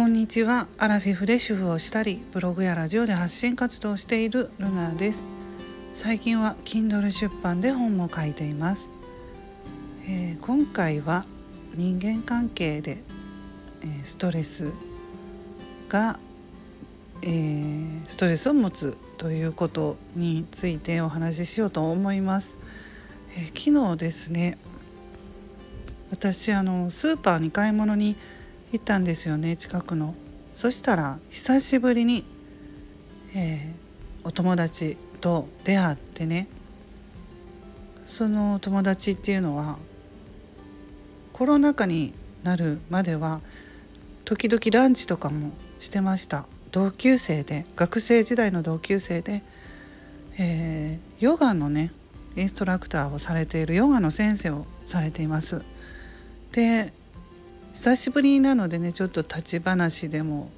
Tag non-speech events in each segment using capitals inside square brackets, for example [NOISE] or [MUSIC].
こんにちは。アラフィフで主婦をしたりブログやラジオで発信活動をしているルナです。最近は Kindle 出版で本も書いています、えー、今回は人間関係で、えー、ストレスが、えー、ストレスを持つということについてお話ししようと思います、え昨日ですね私あのスーパーに買い物に行ったんですよね近くの。そしたら久しぶりに、えー、お友達と出会ってね。その友達っていうのはコロナ禍になるまでは時々ランチとかもしてました。同級生で学生時代の同級生で、えー、ヨガのねインストラクターをされているヨガの先生をされています。で久しぶりなのでねちょっと立ち話でも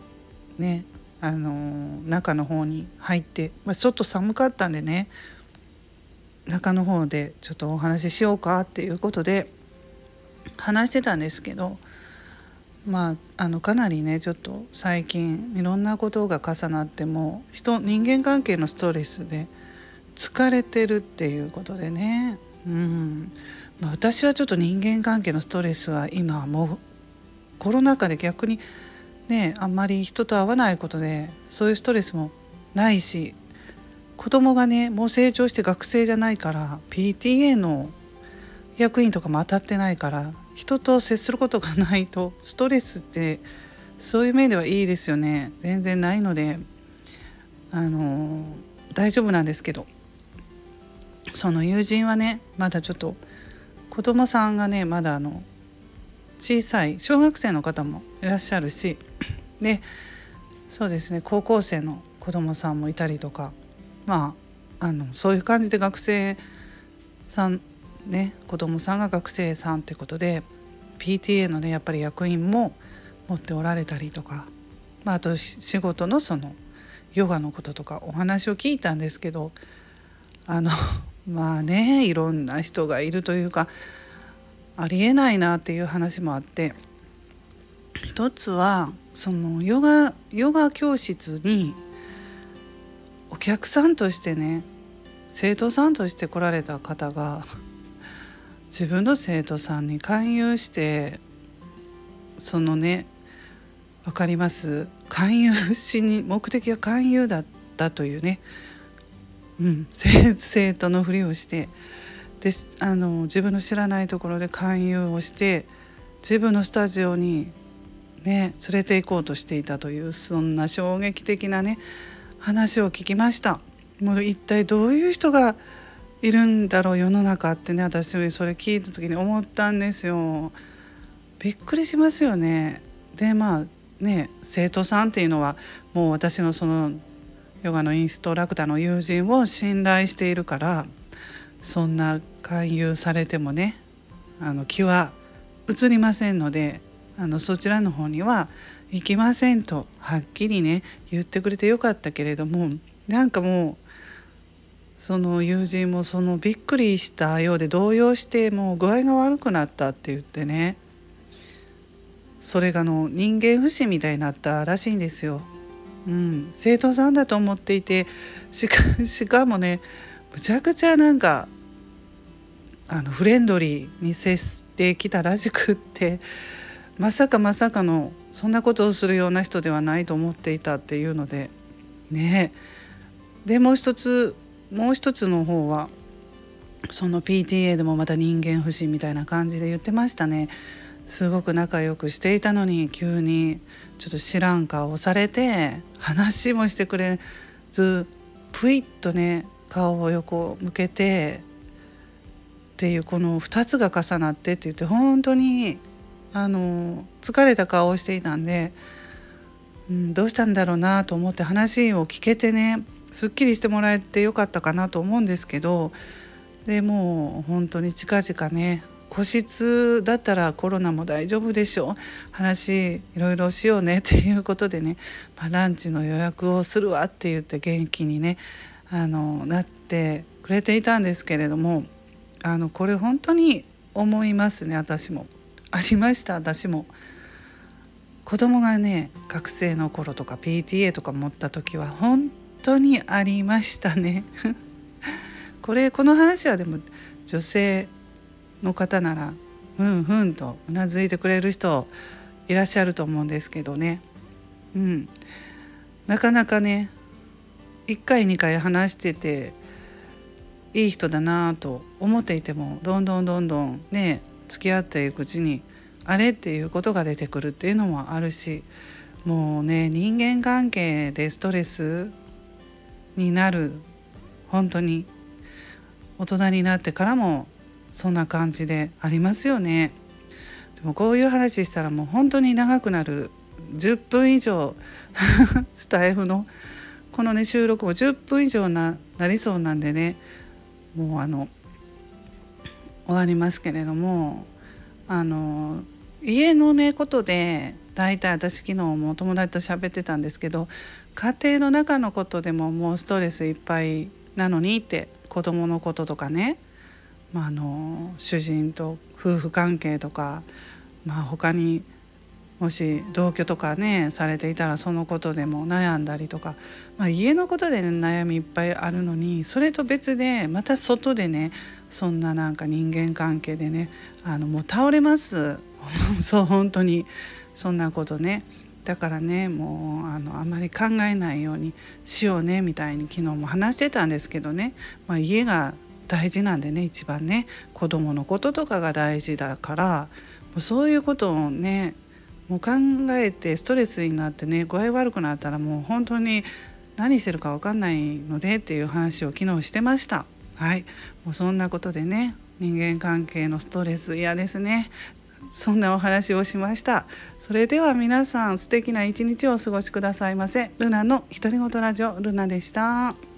ねあの中の方に入って、まあ、外寒かったんでね中の方でちょっとお話ししようかっていうことで話してたんですけどまああのかなりねちょっと最近いろんなことが重なっても人人間関係のストレスで疲れてるっていうことでね。うん。まあ、私はちょっと人間関係のストレスは今もコロナ禍で逆にねあんまり人と会わないことでそういうストレスもないし子供がねもう成長して学生じゃないから PTA の役員とかも当たってないから人と接することがないとストレスってそういう面ではいいですよね。全然ないのであの大丈夫なんですけど。その友人はねまだちょっと子供さんがねまだあの小さい小学生の方もいらっしゃるしでそうですね高校生の子供さんもいたりとかまああのそういう感じで学生さんね子供さんが学生さんってことで PTA のねやっぱり役員も持っておられたりとか、まあ、あと仕事のそのヨガのこととかお話を聞いたんですけどあのまあねいろんな人がいるというかありえないなっていう話もあって一つはそのヨガヨガ教室にお客さんとしてね生徒さんとして来られた方が自分の生徒さんに勧誘してそのね分かります？勧誘しに目的が勧誘だったというね。うん、生徒のふりをしてであの自分の知らないところで勧誘をして自分のスタジオにね連れて行こうとしていたというそんな衝撃的なね話を聞きました。もう一体どういう人がいるんだろう世の中ってね私よりそれ聞いた時に思ったんですよ。びっくりしますよね。でまあね生徒さんっていうのはもう私のそのヨガのインストラクターの友人を信頼しているからそんな勧誘されてもねあの気は移りませんのであのそちらの方には行きませんとはっきりね言ってくれてよかったけれどもなんかもうその友人もそのびっくりしたようで動揺してもう具合が悪くなったって言ってねそれがの人間不信みたいになったらしいんですよ。うん、生徒さんだと思っていてしかしかもねむちゃくちゃなんかあのフレンドリーに接してきたらしくってまさかまさかのそんなことをするような人ではないと思っていたっていうのでねでもう一つもう一つの方はその PTA でもまた人間不信みたいな感じで言ってましたね。すごく仲良くしていたのに急にちょっと知らん顔をされて話もしてくれずぷいっとね顔を横向けてっていうこの2つが重なってって言って本当にあの疲れた顔をしていたんで、うん、どうしたんだろうなと思って話を聞けてねすっきりしてもらえてよかったかなと思うんですけどでもう本当に近々ね個室だったらコロナも大丈夫でしょう。話いろいろしようねっていうことでね、まあ、ランチの予約をするわって言って元気にねあのなってくれていたんですけれどもあのこれ本当に思いますね私も。ありました私も。子供がね学生の頃とか PTA とか持った時は本当にありましたね [LAUGHS] これこの話はでも女性の方ならふんふんとうなずいてくれる人いらっしゃると思うんですけどねうんなかなかね1回2回話してていい人だなと思っていてもどんどんどんどんね付き合っていくうちにあれっていうことが出てくるっていうのもあるしもうね人間関係でストレスになる本当に大人になってからもそんな感じでありますよね。でもこういう話したらもう本当に長くなる10分以上スタイフのこのね収録も10分以上ななりそうなんでねもうあの終わりますけれどもあの家のねことで大体私昨日も友達と喋ってたんですけど家庭の中のことでももうストレスいっぱいなのにって子供のこととかね、まあ、あの主人と夫婦関係とか、まあ、他にもし同居とかねされていたらそのことでも悩んだりとか、まあ、家のことで、ね、悩みいっぱいあるのにそれと別でまた外でねそんななんか人間関係でねあのもう倒れます。[LAUGHS] そう本当に。そんなことね。だからねもうあのあまり考えないようにしようねみたいに昨日も話してたんですけどね、まあ、家が大事なんでね一番ね。子供のこととかが大事だからもうそういうことをねもう考えてストレスになってね具合悪くなったらもう本当に何してるか分かんないのでっていう話を昨日してました。はい、もうそんなことでね人間関係のストレス嫌ですね。そんなお話をしました。それでは皆さん素敵な一日をお過ごしくださいませ。ルナの独り言ラジオルナでした。